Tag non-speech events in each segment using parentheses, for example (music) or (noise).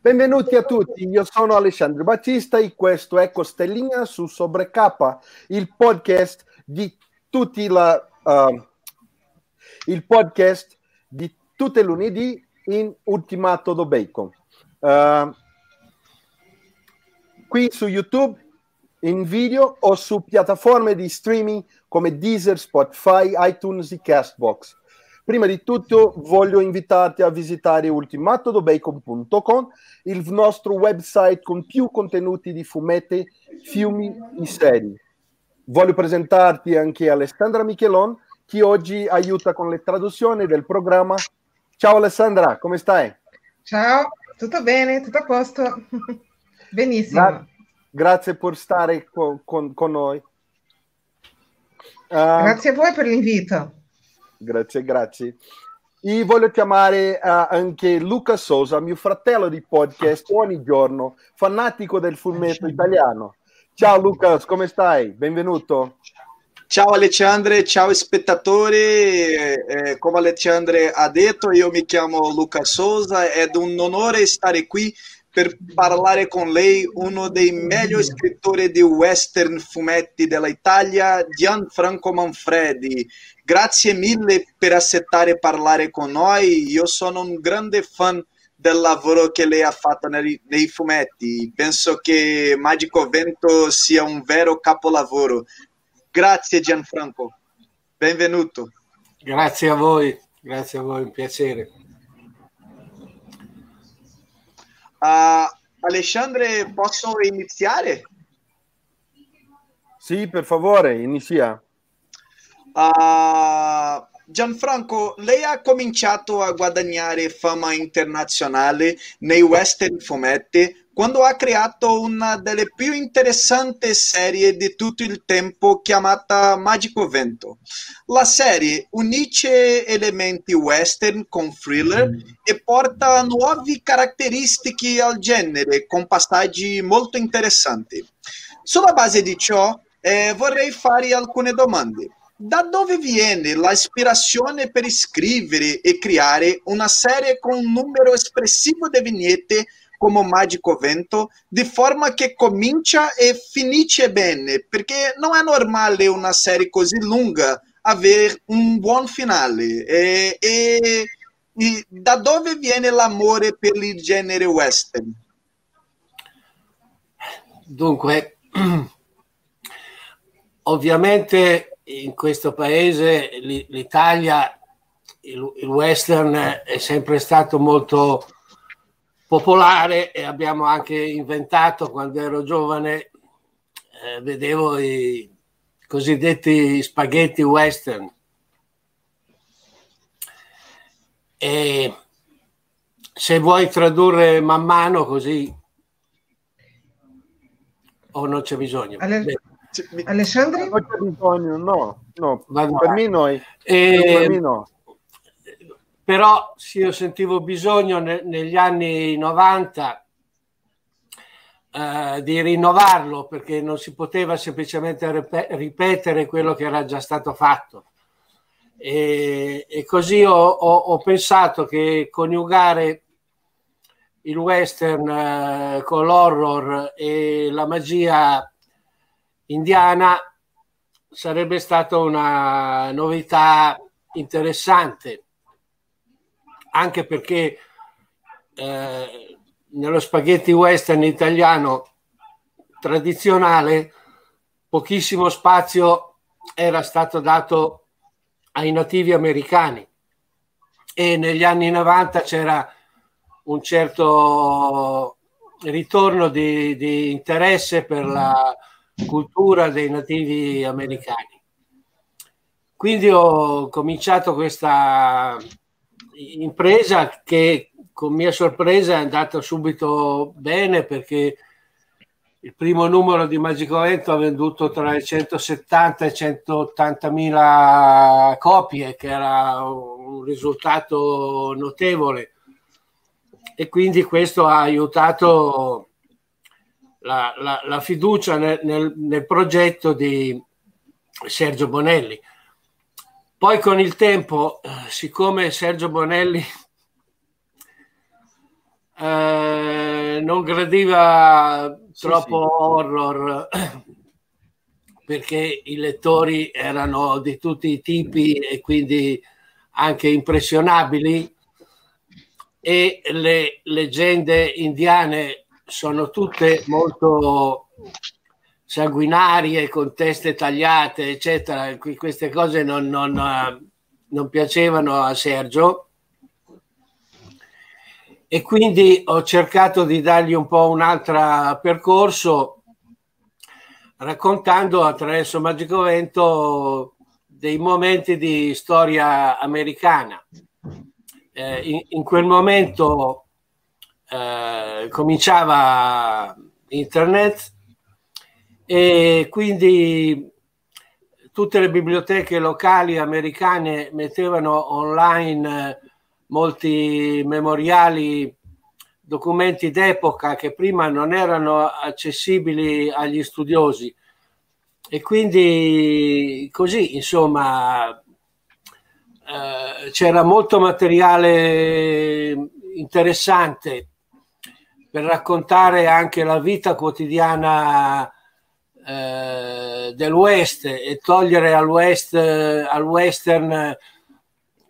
Benvenuti a tutti, io sono Alessandro Battista e questo è Costellina su Sobre K, il podcast di tutti la, uh, il podcast di tutte lunedì in Ultimato do Bacon. Uh, qui su YouTube in video o su piattaforme di streaming come Deezer, Spotify, iTunes e Castbox. Prima di tutto voglio invitarti a visitare ultimatodobacon.com, il nostro website con più contenuti di fumetti, film e serie. Voglio presentarti anche Alessandra Michelon, che oggi aiuta con le traduzioni del programma. Ciao Alessandra, come stai? Ciao, tutto bene, tutto a posto. (laughs) Benissimo. Gra- grazie per stare con, con, con noi. Uh, grazie a voi per l'invito. Grazie, grazie. E voglio chiamare uh, anche Luca Sosa, mio fratello di podcast ogni giorno, fanatico del fumetto italiano. Ciao Luca, come stai? Benvenuto. Ciao Alexandre, ciao spettatori, eh, come Alexandre ha detto io mi chiamo Luca Sosa, è un onore stare qui per parlare con lei uno dei meglio scrittori di western fumetti dell'Italia, Gianfranco Manfredi. Grazie mille per accettare parlare con noi. Io sono un grande fan del lavoro che lei ha fatto nei, nei fumetti. Penso che Magico Vento sia un vero capolavoro. Grazie Gianfranco, benvenuto. Grazie a voi, grazie a voi, un piacere. Uh, Alessandre, posso iniziare? Sì, per favore, inizia. Uh, Gianfranco, lei ha cominciato a guadagnare fama internazionale nei western fumetti quando ha creato una delle più interessanti serie di tutto il tempo chiamata Magico Vento. La serie unisce elementi western con thriller e porta nuove caratteristiche al genere con passaggi molto interessanti. Sulla base di ciò eh, vorrei fare alcune domande. Da dove viene l'ispirazione per scrivere e creare una serie con un numero espressivo di vignette come Magico Vento, di forma che comincia e finisce bene, perché non è normale una serie così lunga avere un buon finale. E, e, e da dove viene l'amore per il genere western? Dunque, (clears throat) ovviamente in questo paese l'Italia, il, western è sempre stato molto popolare e abbiamo anche inventato quando ero giovane, eh, vedevo i cosiddetti spaghetti western. E se vuoi tradurre man mano così o non c'è bisogno. Ale- Alessandro? Non c'è bisogno, no, no, per me, noi. E, per me no. Però sì, io sentivo bisogno ne, negli anni 90 eh, di rinnovarlo perché non si poteva semplicemente rep- ripetere quello che era già stato fatto. E, e così ho, ho, ho, pensato che coniugare il western eh, con l'horror e la magia indiana sarebbe stata una novità interessante, anche perché eh, nello spaghetti western italiano tradizionale pochissimo spazio era stato dato ai nativi americani. E negli anni 90 c'era un certo ritorno di, di interesse per la cultura dei nativi americani. Quindi ho cominciato questa impresa che con mia sorpresa è andata subito bene perché il primo numero di Magico Vento ha venduto tra le 170 e 180 mila copie, che era un risultato notevole. e quindi questo ha aiutato la, la, la fiducia nel, nel, nel, progetto di Sergio Bonelli. Poi con il tempo, siccome Sergio Bonelli eh, non gradiva troppo sì, sì. horror perché i lettori erano di tutti i tipi e quindi anche impressionabili e le leggende indiane sono tutte molto sanguinarie, con teste tagliate, eccetera. Queste cose non, non, non piacevano a Sergio e quindi ho cercato di dargli un po' un altro percorso raccontando attraverso Magico Vento dei momenti di storia americana. Eh, in, in, quel momento eh, cominciava internet e quindi tutte le biblioteche locali americane mettevano online molti memoriali, documenti d'epoca che prima non erano accessibili agli studiosi. E quindi così, insomma, eh, c'era molto materiale interessante per raccontare anche la vita quotidiana eh, del West e togliere al, West, al western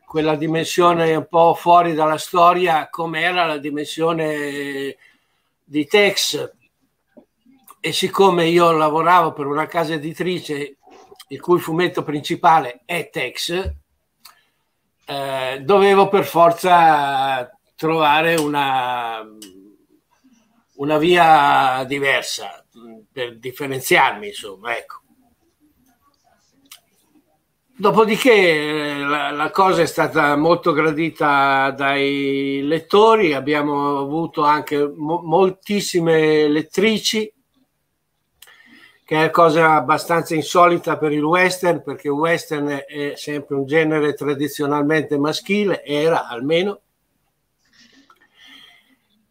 quella dimensione un po' fuori dalla storia come era la dimensione di Tex. E siccome io lavoravo per una casa editrice il cui fumetto principale è Tex eh, dovevo per forza trovare una, una via diversa per differenziarmi insomma ecco Dopodiché eh, la, la, cosa è stata molto gradita dai lettori, abbiamo avuto anche mo- moltissime lettrici, che è cosa abbastanza insolita per il western, perché western è sempre un genere tradizionalmente maschile, era almeno.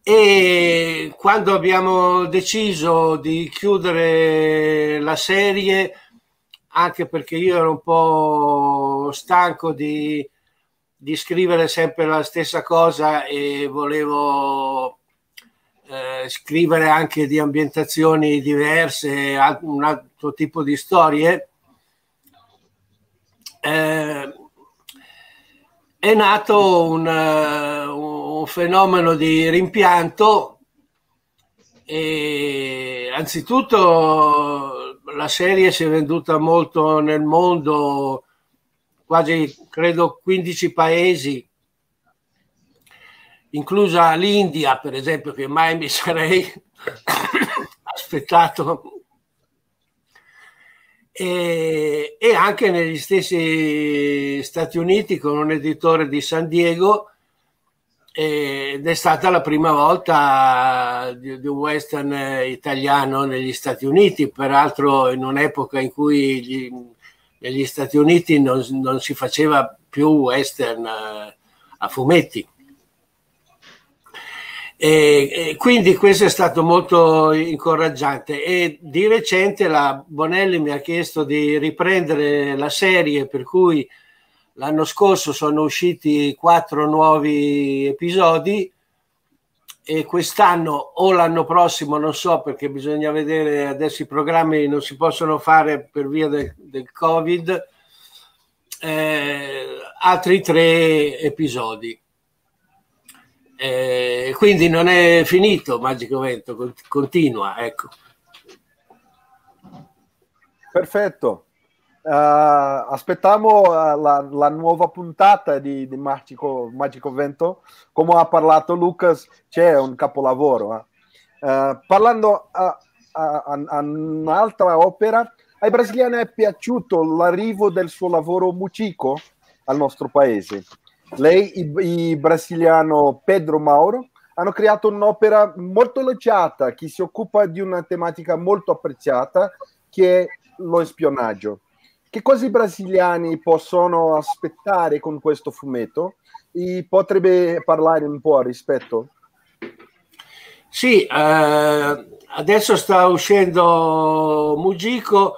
E quando abbiamo deciso di chiudere la serie, anche perché io ero un po' stanco di, di scrivere sempre la stessa cosa e volevo eh, scrivere anche di ambientazioni diverse, un altro tipo di storie. Eh, è nato un, un, fenomeno di rimpianto e anzitutto la serie si è venduta molto nel mondo, quasi credo 15 paesi, inclusa l'India, per esempio, che mai mi sarei (coughs) aspettato. E, e, anche negli stessi Stati Uniti con un editore di San Diego ed è stata la prima volta di, di, un western italiano negli Stati Uniti, peraltro in un'epoca in cui gli, negli Stati Uniti non, non, si faceva più western a, a fumetti. E, e, quindi questo è stato molto incoraggiante. E di recente la Bonelli mi ha chiesto di riprendere la serie per cui L'anno scorso sono usciti quattro nuovi episodi e quest'anno o l'anno prossimo non so perché bisogna vedere adesso i programmi non si possono fare per via del, del covid eh, altri tre episodi eh, quindi non è finito Magico Vento continua ecco perfetto Uh, aspettiamo uh, la, la, nuova puntata di, di Magico, Magico, Vento. Come ha parlato Lucas, c'è un capolavoro. Eh. Uh, parlando a, a, a, un'altra opera, ai brasiliani è piaciuto l'arrivo del suo lavoro Mucico al nostro paese. Lei, il, il brasiliano Pedro Mauro, hanno creato un'opera molto elogiata che si occupa di una tematica molto apprezzata che è lo spionaggio che cosa i brasiliani possono aspettare con questo fumetto? E potrebbe parlare un po' a rispetto? Sì, eh, adesso sta uscendo Mugico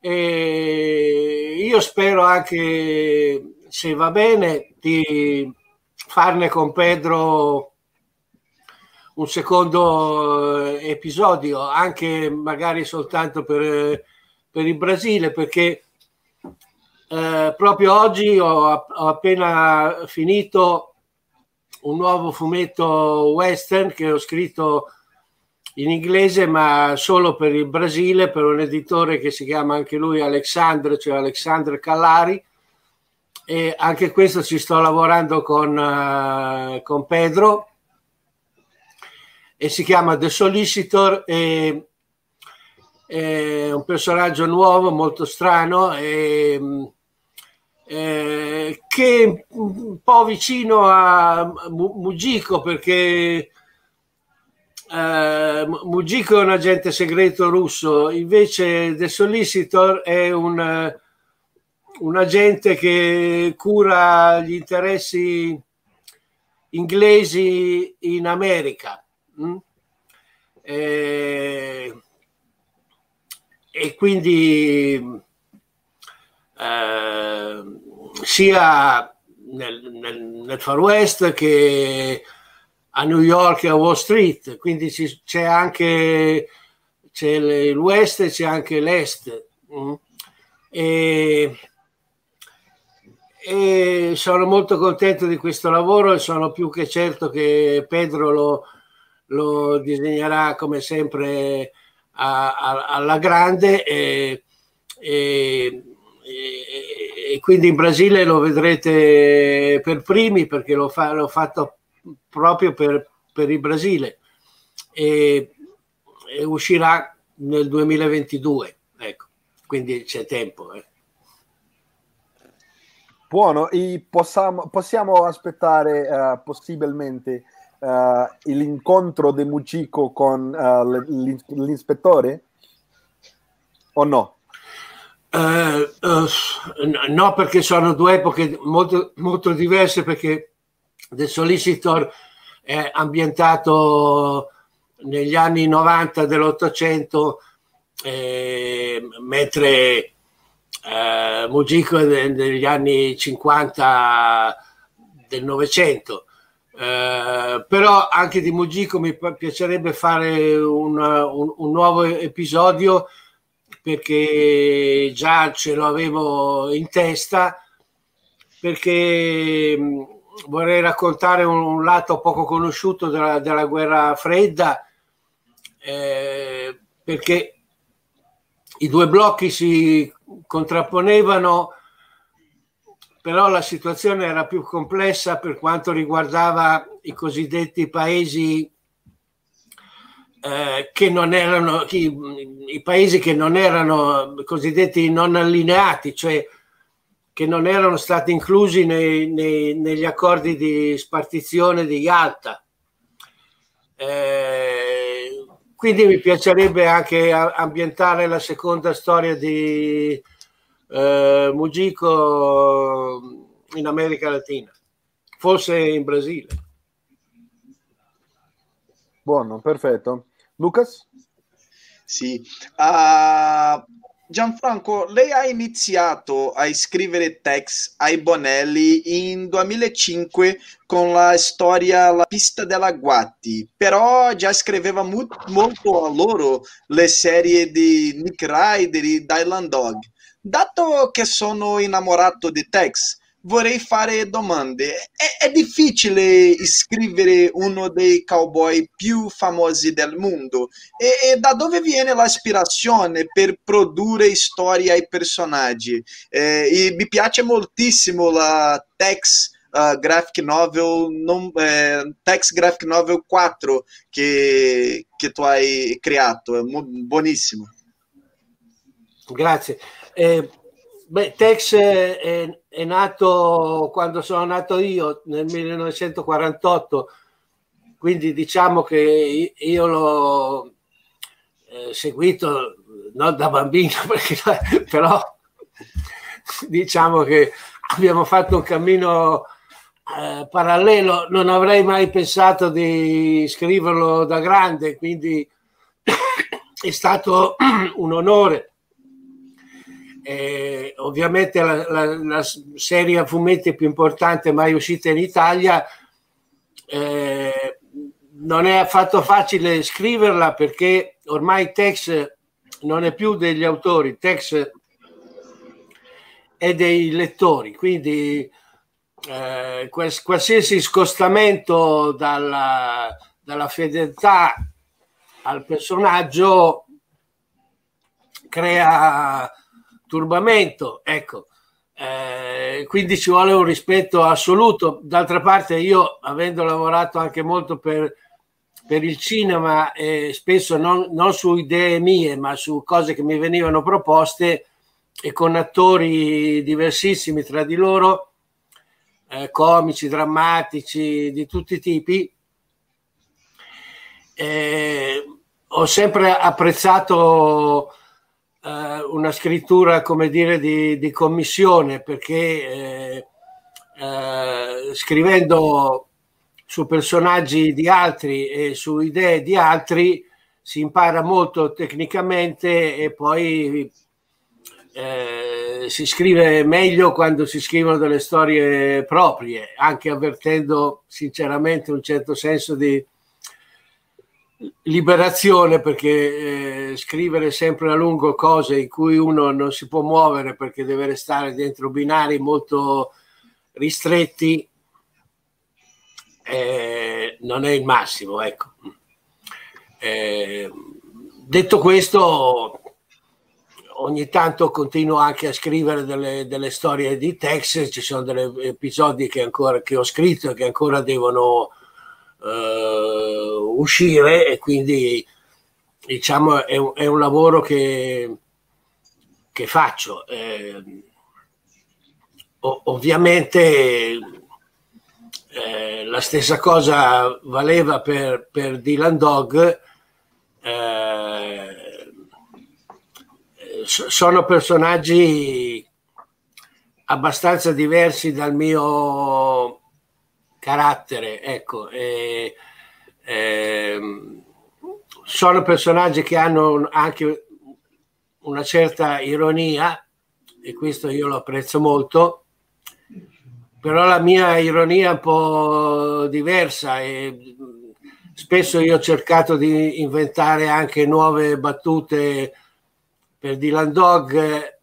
e io spero anche, se va bene, di farne con Pedro un secondo eh, episodio, anche magari soltanto per, per il Brasile, perché eh, proprio oggi ho, ho, appena finito un nuovo fumetto western che ho scritto in inglese, ma solo per il Brasile, per un editore che si chiama anche lui Alexandre, cioè Alexandre Callari. E anche questo ci sto lavorando con, uh, con Pedro e si chiama The Solicitor. E, è un personaggio nuovo, molto strano, e, eh, che è un po' vicino a Mugico perché eh, Mugico è un agente segreto russo, invece The Solicitor è un, un agente che cura gli interessi inglesi in America. Mm? E, e, quindi eh, sia nel, nel, nel, Far West che a New York e a Wall Street, quindi c'è anche c'è il West e c'è anche l'Est. Mm? E, e sono molto contento di questo lavoro e sono più che certo che Pedro lo, lo disegnerà come sempre a, a, alla grande e, e, e, quindi in Brasile lo vedrete per primi perché l'ho, fa, l'ho fatto proprio per, per il Brasile e, uscirà nel 2022 ecco quindi c'è tempo eh. Buono, possiamo, possiamo aspettare uh, possibilmente uh, l'incontro di Mucico con uh, l'ispettore? O no? No, perché sono due epoche molto, molto diverse perché The Solicitor è ambientato negli anni 90 dell'Ottocento, eh, mentre eh, Mugico degli anni 50 del Novecento. Eh, però anche di Mugico mi piacerebbe fare un, un, un, nuovo episodio perché già ce lo avevo in testa perché mm, vorrei raccontare un, un lato poco conosciuto della, della guerra fredda eh, perché i due blocchi si contrapponevano però la situazione era più complessa per quanto riguardava i cosiddetti paesi eh, che non erano i, i, paesi che non erano cosiddetti non allineati, cioè che non erano stati inclusi nei, nei, negli accordi di spartizione di Yalta. Eh, quindi mi piacerebbe anche ambientare la seconda storia di eh, Mugico in America Latina, forse in Brasile. Buono, perfetto. Lucas? Sì. Uh, Gianfranco, lei ha iniziato a scrivere text ai Bonelli in 2005 con la storia La pista della Guatti, però già scriveva mo- molto a loro le serie di Nick Ryder e Dylan Dog. Dato che sono innamorato di Tex, vorrei fare domande. È, è, difficile scrivere uno dei cowboy più famosi del mondo? E, e da dove viene l'ispirazione per produrre storie ai personaggi? Eh, mi piace moltissimo la Tex uh, Graphic Novel, non, eh, Tex Graphic Novel 4 che, che tu hai creato, è buonissimo. Grazie. Eh, beh, Tex è, è, nato quando sono nato io nel 1948, quindi diciamo che io l'ho eh, seguito non da bambino, (laughs) perché, però diciamo che abbiamo fatto un cammino eh, parallelo non avrei mai pensato di scriverlo da grande, quindi (coughs) è stato un onore. Eh, ovviamente la, la, la, serie a fumetti più importante mai uscita in Italia eh, non è affatto facile scriverla perché ormai Tex non è più degli autori, Tex è dei lettori, quindi eh, qualsiasi scostamento dalla, dalla fedeltà al personaggio crea turbamento, ecco. Eh, quindi ci vuole un rispetto assoluto. D'altra parte, io avendo lavorato anche molto per, per il cinema, e spesso non, non, su idee mie, ma su cose che mi venivano proposte e con attori diversissimi tra di loro, eh, comici, drammatici, di tutti i tipi. Eh, ho sempre apprezzato eh, una scrittura, come dire, di, di commissione, perché eh, eh, scrivendo su personaggi di altri e su idee di altri si impara molto tecnicamente e poi eh, si scrive meglio quando si scrivono delle storie proprie, anche avvertendo sinceramente un certo senso di liberazione perché eh, scrivere sempre a lungo cose in cui uno non si può muovere perché deve restare dentro binari molto ristretti eh, non è il massimo ecco. Eh, detto questo ogni tanto continuo anche a scrivere delle, delle storie di Tex ci sono degli episodi che, ancora, che ho scritto e che ancora devono uh, uscire e quindi diciamo è un, è un lavoro che, che faccio. Eh, ovviamente eh, la stessa cosa valeva per, per Dylan Dog. Eh, sono personaggi abbastanza diversi dal mio carattere, ecco. E, e, sono personaggi che hanno anche una certa ironia e questo io lo apprezzo molto, però la mia ironia è un po' diversa e spesso io ho cercato di inventare anche nuove battute per Dylan Dog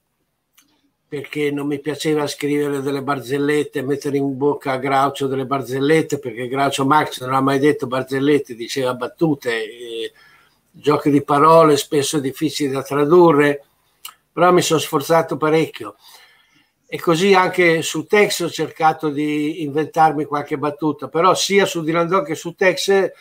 perché non mi piaceva scrivere delle barzellette, mettere in bocca a Groucho delle barzellette, perché Groucho Max non ha mai detto barzellette, diceva battute, eh, giochi di parole spesso difficili da tradurre, però mi sono sforzato parecchio. E così anche su Tex ho cercato di inventarmi qualche battuta, però sia su Dylan che su Tex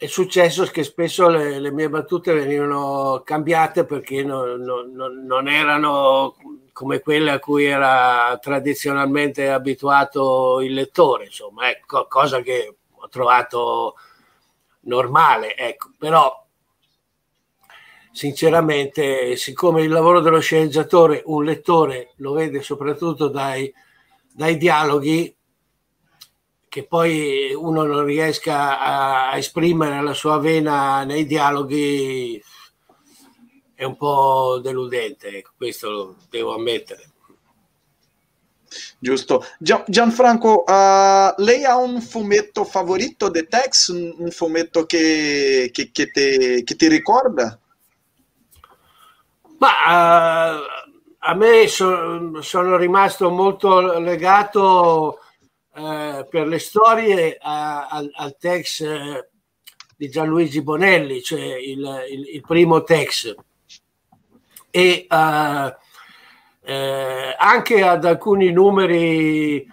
è successo che spesso le, le mie battute venivano cambiate perché non, non, non, erano come quelle a cui era tradizionalmente abituato il lettore, insomma, ecco, cosa che ho trovato normale, ecco, però sinceramente, siccome il lavoro dello sceneggiatore, un lettore lo vede soprattutto dai, dai dialoghi, che poi uno non riesca a, esprimere la sua vena nei dialoghi è un po' deludente, ecco, questo lo devo ammettere. Giusto. Gianfranco, uh, lei ha un fumetto favorito di Tex? Un, un fumetto che, che, che, te, che, ti ricorda? Ma uh, a me so, sono rimasto molto legato eh, per le storie a, al, al, Tex eh, di Gianluigi Bonelli, cioè il, il, il primo Tex, e uh, eh, anche ad alcuni numeri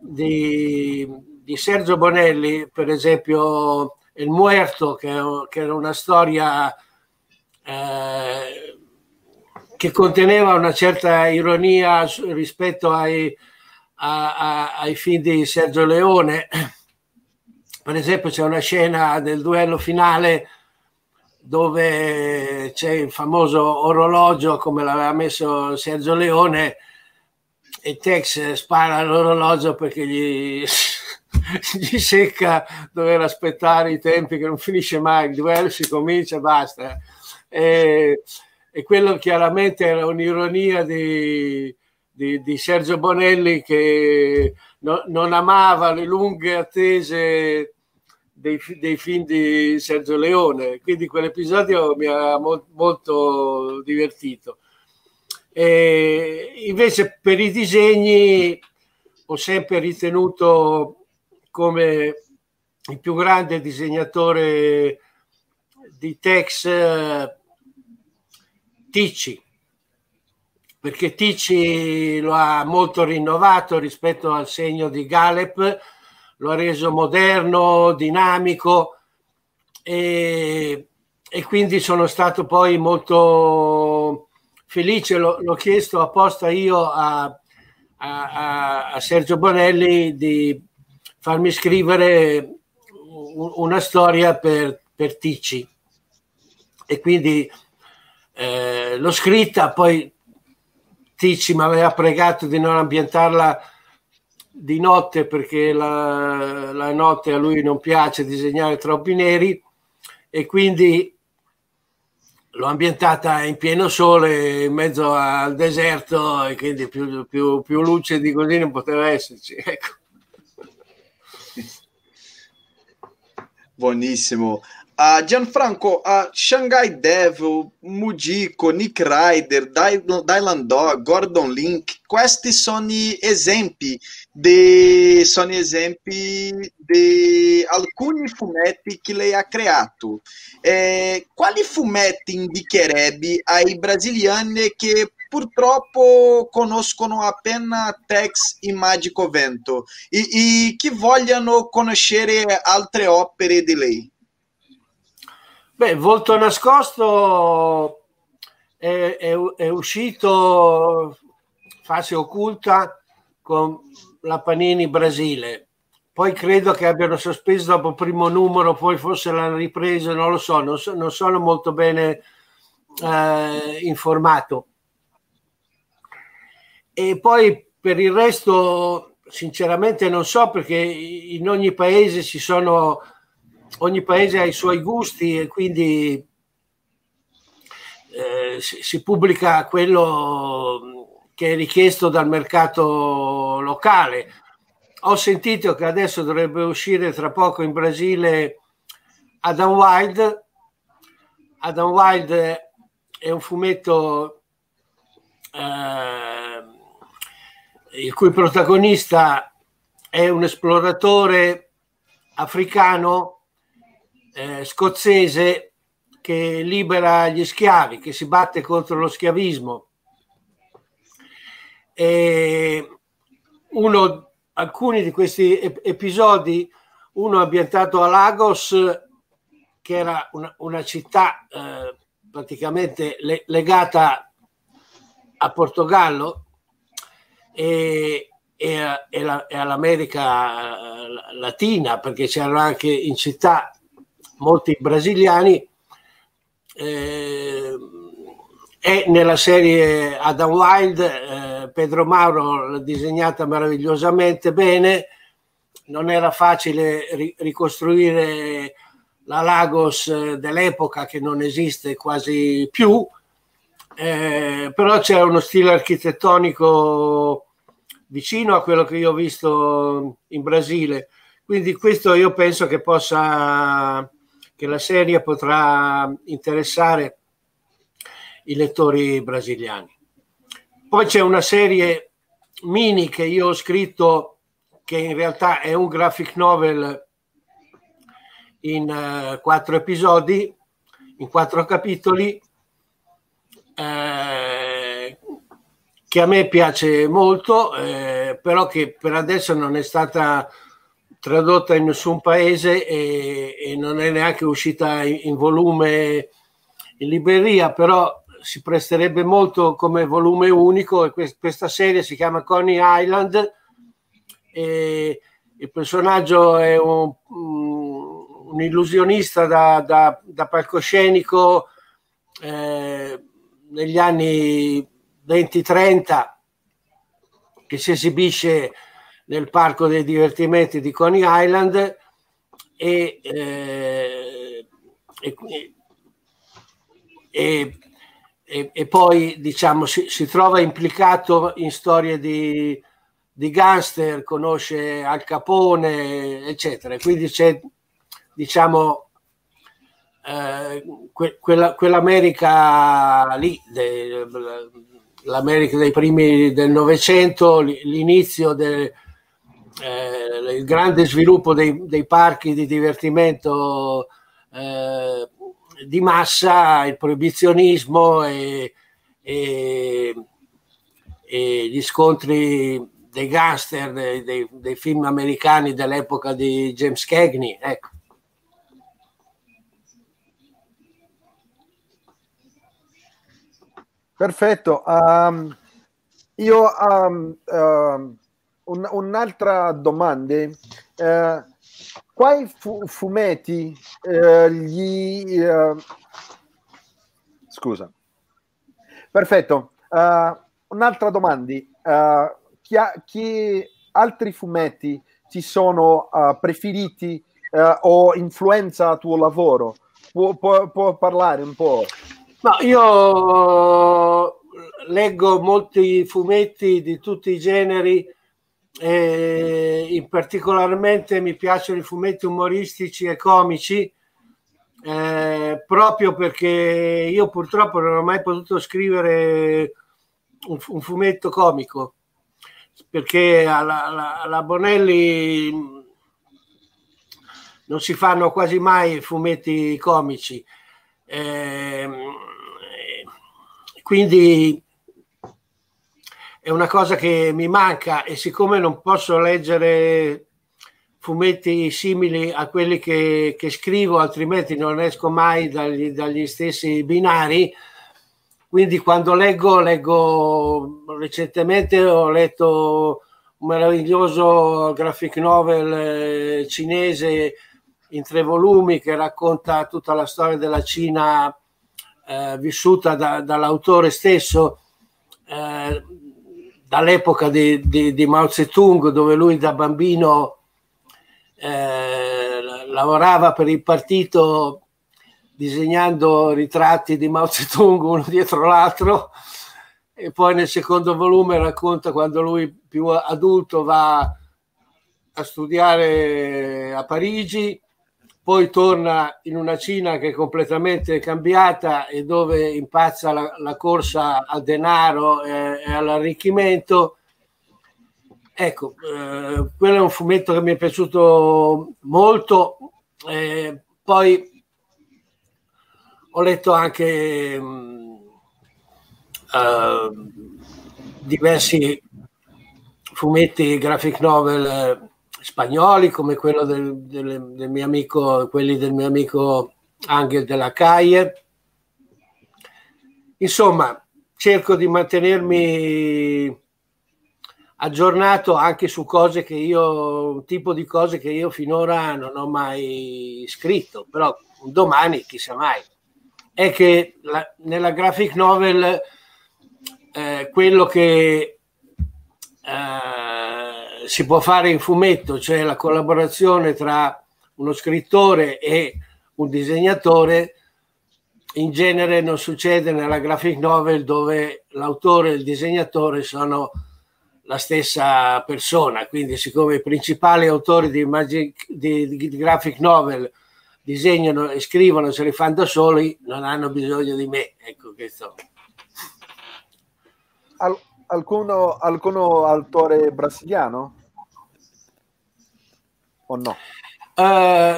di, di, Sergio Bonelli, per esempio Il Muerto, che, che era una storia eh, che conteneva una certa ironia rispetto ai a, a, ai film di Sergio Leone. Per esempio c'è una scena del duello finale dove c'è il famoso orologio come l'aveva messo Sergio Leone e Tex spara l'orologio perché gli, (laughs) gli secca dover aspettare i tempi che non finisce mai, il duello si comincia e basta. E, e quello chiaramente era un'ironia di, di, di Sergio Bonelli che no, non amava le lunghe attese dei, dei, film di Sergio Leone, quindi quell'episodio mi ha mo- molto divertito. E invece per i disegni ho sempre ritenuto come il più grande disegnatore di Tex Ticci, perché Ticci lo ha molto rinnovato rispetto al segno di Galep, lo ha reso moderno, dinamico e, e quindi sono stato poi molto felice, l'ho, chiesto apposta io a, a, a, Sergio Bonelli di farmi scrivere una storia per, per Ticci. E quindi eh, l'ho scritta, poi Ticci mi aveva pregato di non ambientarla di notte perché la, la, notte a lui non piace disegnare troppi neri e quindi l'ho ambientata in pieno sole in mezzo al deserto e quindi più, più, più luce di così non poteva esserci ecco. buonissimo Uh, Gianfranco, uh, Shanghai Devil, Mujiko, Nick Ryder, Dylan Dog, Gordon Link, questi sono esempi di, sono esempi di alcuni fumetti che lei ha creato. Eh, quali fumetti indicherebbe ai brasiliani che purtroppo conoscono appena Tex e Magico Vento e, e che vogliono conoscere altre opere di lei? Beh, Volto Nascosto è, è, è uscito fase occulta con la Panini Brasile. Poi credo che abbiano sospeso dopo il primo numero, poi forse l'hanno ripreso, non lo so, non, so, non sono molto bene eh, informato. E poi per il resto, sinceramente, non so perché in ogni paese ci sono ogni paese ha i suoi gusti e quindi eh, si, si, pubblica quello che è richiesto dal mercato locale. Ho sentito che adesso dovrebbe uscire tra poco in Brasile Adam Wild. Adam Wild è un fumetto eh, il cui protagonista è un esploratore africano eh, scozzese che libera gli schiavi, che si batte contro lo schiavismo. Uno, alcuni di questi episodi, uno ambientato a Lagos, che era una, una città eh, praticamente le, legata a Portogallo e, e, e, la, e all'America Latina, perché c'erano anche in città molti brasiliani, eh, è nella serie Adam Wild, eh, Pedro Mauro l'ha disegnata meravigliosamente bene, non era facile ri- ricostruire la Lagos eh, dell'epoca che non esiste quasi più, eh, però c'è uno stile architettonico vicino a quello che io ho visto in Brasile. Quindi questo io penso che possa che la serie potrà interessare i lettori brasiliani. Poi c'è una serie mini che io ho scritto che in realtà è un graphic novel in uh, quattro episodi, in quattro capitoli, eh, che a me piace molto, eh, però che per adesso non è stata tradotta in nessun paese e, e non è neanche uscita in, in, volume in libreria, però si presterebbe molto come volume unico e quest, questa serie si chiama Coney Island e il personaggio è un, un illusionista da, da, da palcoscenico eh, negli anni 20-30 che si esibisce nel parco dei divertimenti di Coney Island e, eh, e, e, e, poi diciamo si, si, trova implicato in storie di, di gangster, conosce Al Capone, eccetera. Quindi c'è diciamo eh, que, quella, quell'America lì, de, l'America dei primi del Novecento, l'inizio del eh, il grande sviluppo dei, dei, parchi di divertimento eh, di massa, il proibizionismo e, e, e, gli scontri dei gangster, dei, dei, dei, film americani dell'epoca di James Cagney. Ecco. Perfetto. Um, io um, um, un, un'altra domanda. Eh, quali fu, fumetti eh, gli... Eh, scusa. Perfetto. Uh, un'altra domanda. Uh, chi, ha, chi, altri fumetti ti sono uh, preferiti o influenza il tuo lavoro? Può, può, può parlare un po'? No, io leggo molti fumetti di tutti i generi e particolarmente mi piacciono i fumetti umoristici e comici eh, proprio perché io purtroppo non ho mai potuto scrivere un, un fumetto comico perché alla, alla, alla, Bonelli non si fanno quasi mai fumetti comici. Eh, quindi è una cosa che mi manca e siccome non posso leggere fumetti simili a quelli che, che scrivo, altrimenti non esco mai dagli, dagli, stessi binari. Quindi quando leggo, leggo recentemente ho letto un meraviglioso graphic novel eh, cinese in tre volumi che racconta tutta la storia della Cina eh, vissuta da, dall'autore stesso. Eh, dall'epoca di, di, di, Mao Zedong, dove lui da bambino eh, lavorava per il partito disegnando ritratti di Mao Zedong uno dietro l'altro e poi nel secondo volume racconta quando lui più adulto va a studiare a Parigi poi torna in una Cina che è completamente cambiata e dove impazza la, la corsa al denaro e, e all'arricchimento. Ecco, eh, quello è un fumetto che mi è piaciuto molto. Eh, poi ho letto anche mh, uh, diversi fumetti graphic novel eh, spagnoli come quello del, del, del, mio amico, quelli del mio amico Angel della Caie. Insomma, cerco di mantenermi aggiornato anche su cose che io, un tipo di cose che io finora non ho mai scritto, però domani chissà mai. È che la, nella graphic novel eh, quello che eh, si può fare in fumetto, cioè la collaborazione tra uno scrittore e un disegnatore, in genere non succede nella graphic novel dove l'autore e il disegnatore sono la stessa persona. Quindi, siccome i principali autori di, magic, di, di graphic novel disegnano e scrivono, se li fanno da soli, non hanno bisogno di me. Ecco questo. Al, alcuno, alcuno autore brasiliano? O no? Uh,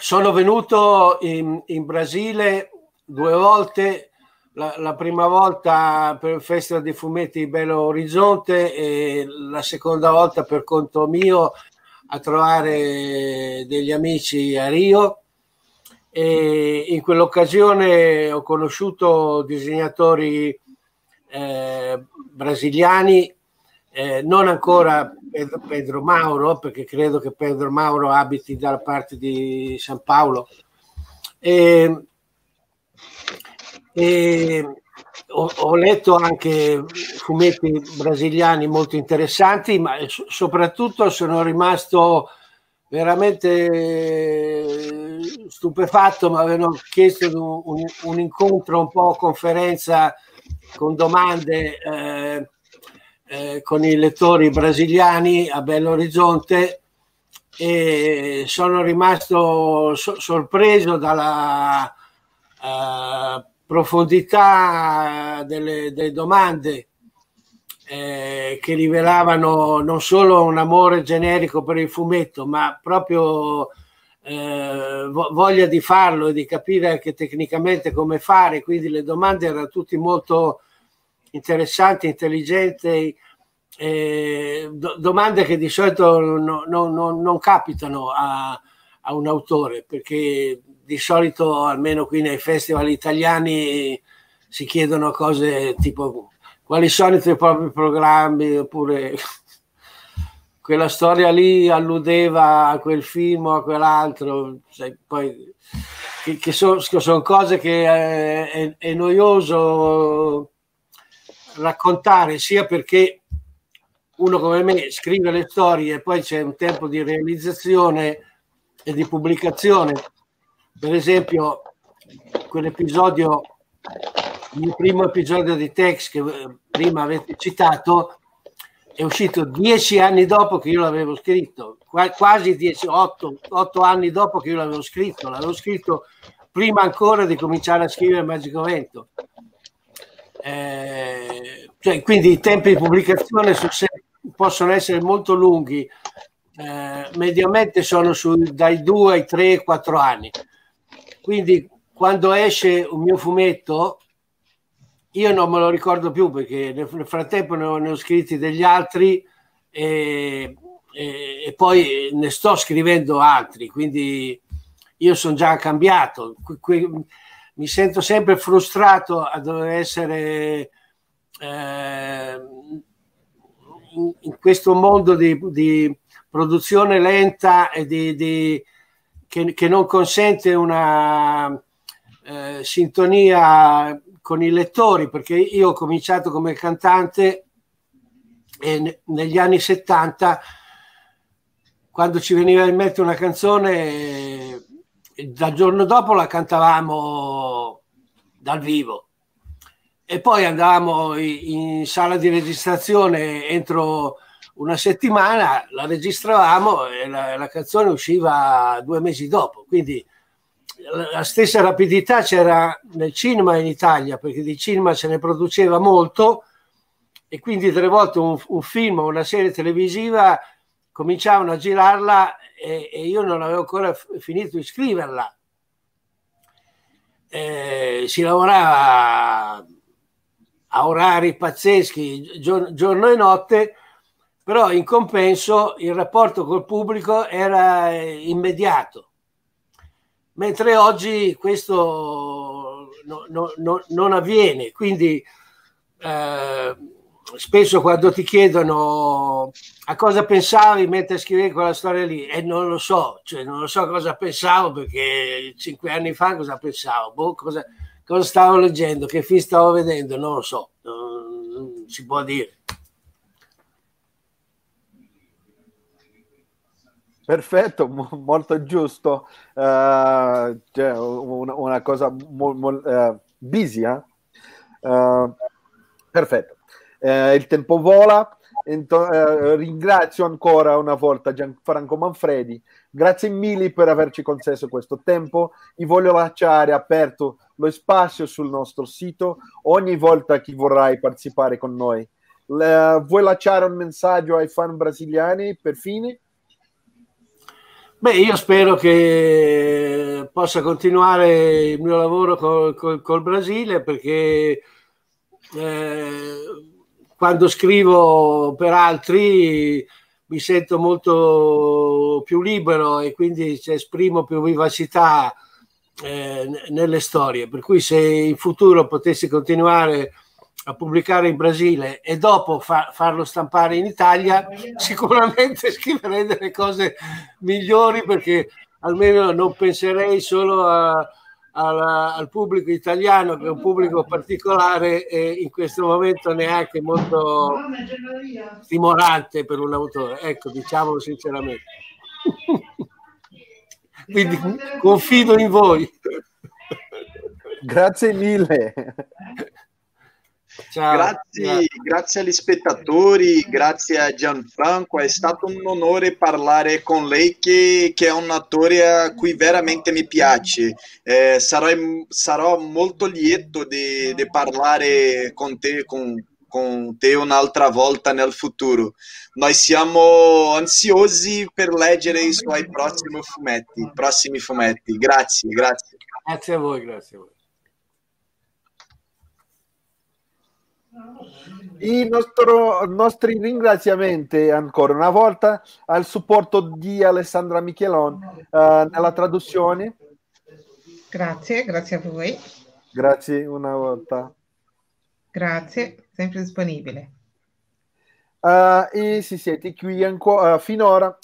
sono venuto in, in, Brasile due volte, la, la, prima volta per il Festival di Fumetti di Belo Orizzonte e la seconda volta per conto mio a trovare degli amici a Rio. E in quell'occasione ho conosciuto disegnatori eh, brasiliani, eh, non ancora Pedro, Pedro, Mauro, perché credo che Pedro Mauro abiti dalla parte di San Paolo. E, e, ho, ho, letto anche fumetti brasiliani molto interessanti, ma soprattutto sono rimasto veramente stupefatto, mi avevano chiesto un, un, incontro, un po' conferenza con domande eh, eh, con i lettori brasiliani a Belo Horizonte e sono rimasto so- sorpreso dalla uh, profondità delle, delle domande eh, che rivelavano non solo un amore generico per il fumetto, ma proprio eh, voglia di farlo e di capire anche tecnicamente come fare. Quindi le domande erano tutte molto interessanti, intelligenti, eh, do, domande che di solito no, no, no, non capitano a, a, un autore, perché di solito, almeno qui nei festival italiani, si chiedono cose tipo quali sono i tuoi propri programmi, oppure (laughs) quella storia lì alludeva a quel film o a quell'altro, sai, poi, che, che sono son cose che è, è, è noioso raccontare sia perché uno come me scrive le storie e poi c'è un tempo di realizzazione e di pubblicazione. Per esempio, quell'episodio, il primo episodio di Tex che eh, prima avete citato, è uscito dieci anni dopo che io l'avevo scritto, quasi dieci, otto, otto anni dopo che io l'avevo scritto. L'avevo scritto prima ancora di cominciare a scrivere Magico Vento. Eh, cioè, quindi i tempi di pubblicazione possono essere molto lunghi, eh, mediamente sono su, dai 2 ai 3, 4 anni. Quindi quando esce un mio fumetto, io non me lo ricordo più perché nel frattempo ne ho, ne ho scritti degli altri e, e, e, poi ne sto scrivendo altri, quindi io sono già cambiato. Qui, qui, mi sento sempre frustrato a dover essere eh, in questo mondo di, di produzione lenta e di, di, che, che, non consente una eh, sintonia con i lettori, perché io ho cominciato come cantante e negli anni 70, quando ci veniva in mente una canzone, dal giorno dopo la cantavamo dal vivo e poi andavamo in sala di registrazione entro una settimana, la registravamo e la, la canzone usciva due mesi dopo. Quindi la stessa rapidità c'era nel cinema in Italia, perché di cinema se ne produceva molto e quindi tre volte un, un film o una serie televisiva cominciavano a girarla e, e io non avevo ancora finito di scriverla. Eh, si lavorava a orari pazzeschi, giorno, e notte, però in compenso il rapporto col pubblico era immediato. Mentre oggi questo no, no, no, non avviene, quindi eh, spesso quando ti chiedono a cosa pensavi mentre scrivevi quella storia lì, e non lo so, cioè non lo so cosa pensavo perché cinque anni fa cosa pensavo, boh, cosa, cosa stavo leggendo, che film stavo vedendo, non lo so, non, non si può dire. Perfetto, molto giusto. Uh, cioè, una, una, cosa molto mo, uh, busy, eh? uh, perfetto. Il tempo vola. Ento, ringrazio ancora una volta Gianfranco Manfredi. Grazie mille per averci concesso questo tempo. Vi voglio lasciare aperto lo spazio sul nostro sito ogni volta che vorrai partecipare con noi. Le, vuoi lasciare un messaggio ai fan brasiliani per fine? Beh, io spero che possa continuare il mio lavoro col, col, col Brasile perché eh, quando scrivo per altri mi sento molto più libero e quindi esprimo più vivacità eh, nelle storie. Per cui se in futuro potessi continuare a pubblicare in Brasile e dopo fa- farlo stampare in Italia, (laughs) sicuramente scriverei delle cose migliori perché almeno non penserei solo a, al, al, pubblico italiano, che è un pubblico particolare e in questo momento neanche molto stimolante per un autore. Ecco, diciamolo sinceramente. (laughs) Quindi confido in voi. Grazie mille. Ciao. Grazie, grazie, agli spettatori, grazie a Gianfranco, è stato un onore parlare con lei che, che è un attore a cui veramente mi piace. Eh, sarò, sarò, molto lieto di, di parlare con te, con, con te un'altra volta nel futuro. Noi siamo ansiosi per leggere i suoi prossimi fumetti. Prossimi fumetti. Grazie, grazie. Grazie a voi, grazie a voi. I nostro, nostri ringraziamenti ancora una volta al supporto di Alessandra Michelon uh, nella traduzione. Grazie, grazie a voi. Grazie una volta. Grazie, sempre disponibile. Uh, e se siete qui ancora uh, finora,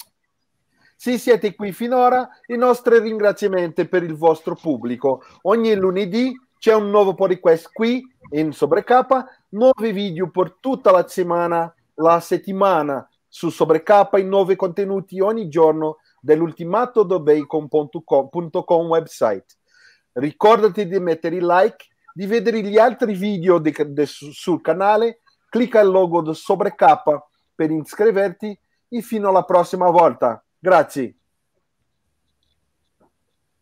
se siete qui finora, i nostri ringraziamenti per il vostro pubblico. Ogni lunedì c'è un nuovo podcast qui in Sobrecapa, nuovi video per tutta la settimana, la settimana su Sobrecapa, i nuovi contenuti ogni giorno dell'ultimato debacon.com website. Ricordati di mettere il like, di vedere gli altri video di, di, sul canale, clicca il logo di Sobrecapa per iscriverti e fino alla prossima volta. Grazie.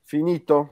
Finito.